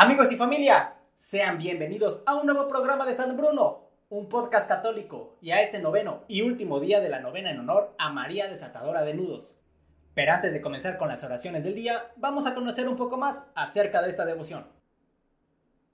Amigos y familia, sean bienvenidos a un nuevo programa de San Bruno, un podcast católico, y a este noveno y último día de la novena en honor a María Desatadora de Nudos. Pero antes de comenzar con las oraciones del día, vamos a conocer un poco más acerca de esta devoción.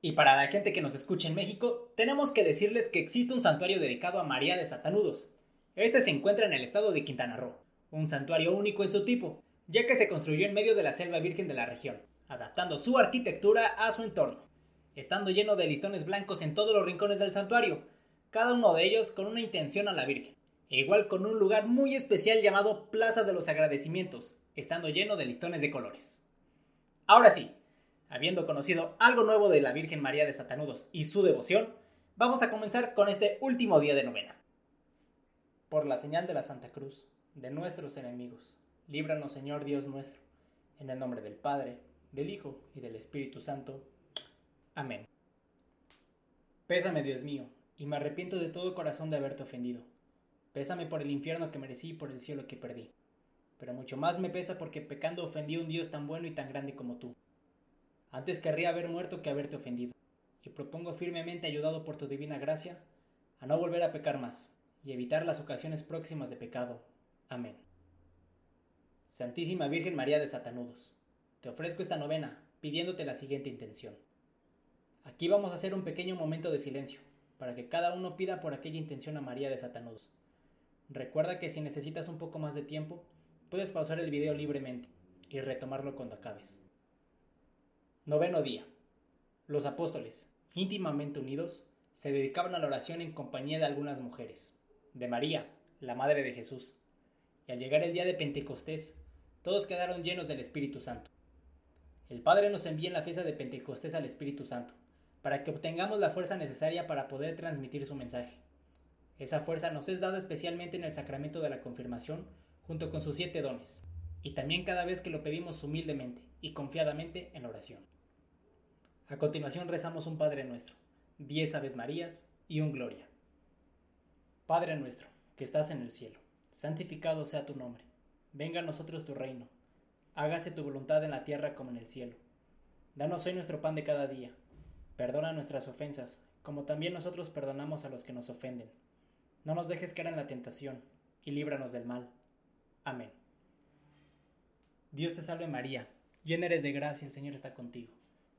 Y para la gente que nos escucha en México, tenemos que decirles que existe un santuario dedicado a María de Satanudos. Este se encuentra en el estado de Quintana Roo, un santuario único en su tipo, ya que se construyó en medio de la selva virgen de la región adaptando su arquitectura a su entorno, estando lleno de listones blancos en todos los rincones del santuario, cada uno de ellos con una intención a la Virgen, e igual con un lugar muy especial llamado Plaza de los Agradecimientos, estando lleno de listones de colores. Ahora sí, habiendo conocido algo nuevo de la Virgen María de Satanudos y su devoción, vamos a comenzar con este último día de novena. Por la señal de la Santa Cruz, de nuestros enemigos, líbranos Señor Dios nuestro, en el nombre del Padre, del Hijo y del Espíritu Santo. Amén. Pésame, Dios mío, y me arrepiento de todo corazón de haberte ofendido. Pésame por el infierno que merecí y por el cielo que perdí. Pero mucho más me pesa porque pecando ofendí a un Dios tan bueno y tan grande como tú. Antes querría haber muerto que haberte ofendido, y propongo firmemente, ayudado por tu divina gracia, a no volver a pecar más, y evitar las ocasiones próximas de pecado. Amén. Santísima Virgen María de Satanudos te ofrezco esta novena pidiéndote la siguiente intención. Aquí vamos a hacer un pequeño momento de silencio, para que cada uno pida por aquella intención a María de Satanudos. Recuerda que si necesitas un poco más de tiempo, puedes pausar el video libremente y retomarlo cuando acabes. Noveno día. Los apóstoles, íntimamente unidos, se dedicaban a la oración en compañía de algunas mujeres, de María, la Madre de Jesús. Y al llegar el día de Pentecostés, todos quedaron llenos del Espíritu Santo el Padre nos envía en la fiesta de Pentecostés al Espíritu Santo, para que obtengamos la fuerza necesaria para poder transmitir su mensaje. Esa fuerza nos es dada especialmente en el sacramento de la confirmación, junto con sus siete dones, y también cada vez que lo pedimos humildemente y confiadamente en la oración. A continuación rezamos un Padre nuestro, diez Aves Marías y un Gloria. Padre nuestro, que estás en el cielo, santificado sea tu nombre, venga a nosotros tu reino hágase tu voluntad en la tierra como en el cielo. Danos hoy nuestro pan de cada día. Perdona nuestras ofensas, como también nosotros perdonamos a los que nos ofenden. No nos dejes caer en la tentación, y líbranos del mal. Amén. Dios te salve María, llena eres de gracia, el Señor está contigo.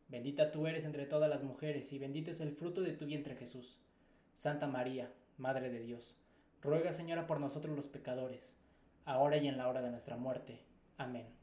Bendita tú eres entre todas las mujeres, y bendito es el fruto de tu vientre Jesús. Santa María, Madre de Dios, ruega Señora por nosotros los pecadores, ahora y en la hora de nuestra muerte. Amén.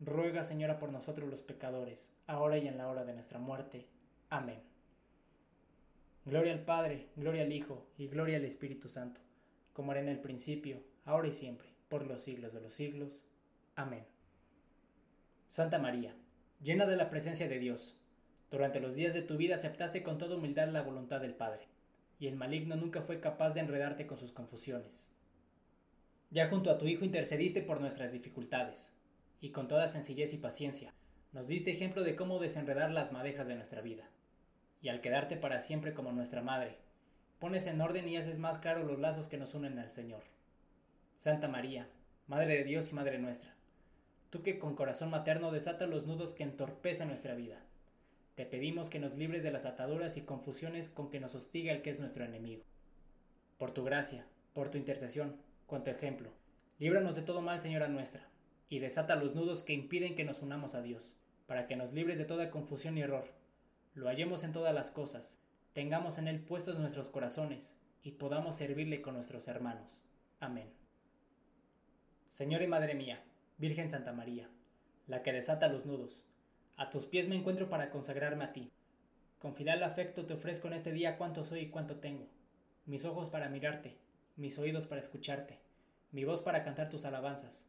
ruega Señora por nosotros los pecadores, ahora y en la hora de nuestra muerte. Amén. Gloria al Padre, gloria al Hijo y gloria al Espíritu Santo, como era en el principio, ahora y siempre, por los siglos de los siglos. Amén. Santa María, llena de la presencia de Dios, durante los días de tu vida aceptaste con toda humildad la voluntad del Padre, y el maligno nunca fue capaz de enredarte con sus confusiones. Ya junto a tu Hijo intercediste por nuestras dificultades, y con toda sencillez y paciencia, nos diste ejemplo de cómo desenredar las madejas de nuestra vida y al quedarte para siempre como nuestra Madre, pones en orden y haces más claros los lazos que nos unen al Señor. Santa María, Madre de Dios y Madre nuestra, tú que con corazón materno desatas los nudos que entorpecen nuestra vida, te pedimos que nos libres de las ataduras y confusiones con que nos hostiga el que es nuestro enemigo. Por tu gracia, por tu intercesión, con tu ejemplo, líbranos de todo mal, Señora nuestra, y desata los nudos que impiden que nos unamos a Dios, para que nos libres de toda confusión y error lo hallemos en todas las cosas, tengamos en Él puestos nuestros corazones y podamos servirle con nuestros hermanos. Amén. Señor y Madre mía, Virgen Santa María, la que desata los nudos, a tus pies me encuentro para consagrarme a ti. Con filial afecto te ofrezco en este día cuánto soy y cuánto tengo, mis ojos para mirarte, mis oídos para escucharte, mi voz para cantar tus alabanzas,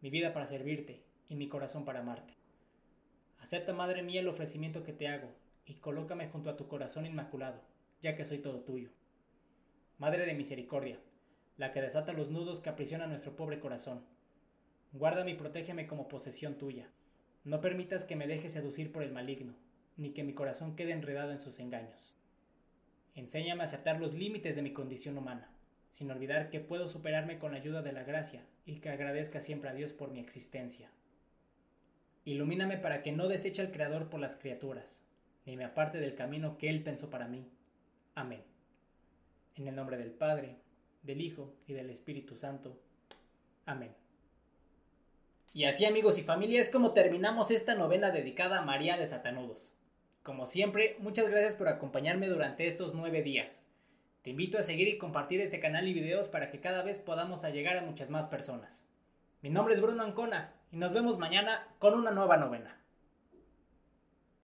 mi vida para servirte y mi corazón para amarte. Acepta, Madre mía, el ofrecimiento que te hago y colócame junto a tu corazón inmaculado, ya que soy todo tuyo. Madre de misericordia, la que desata los nudos que aprisionan nuestro pobre corazón, guárdame y protégeme como posesión tuya. No permitas que me deje seducir por el maligno, ni que mi corazón quede enredado en sus engaños. Enséñame a aceptar los límites de mi condición humana, sin olvidar que puedo superarme con la ayuda de la gracia y que agradezca siempre a Dios por mi existencia. Ilumíname para que no deseche al Creador por las criaturas, ni me aparte del camino que Él pensó para mí. Amén. En el nombre del Padre, del Hijo y del Espíritu Santo. Amén. Y así amigos y familia es como terminamos esta novena dedicada a María de Satanudos. Como siempre, muchas gracias por acompañarme durante estos nueve días. Te invito a seguir y compartir este canal y videos para que cada vez podamos llegar a muchas más personas. Mi nombre es Bruno Ancona y nos vemos mañana con una nueva novena.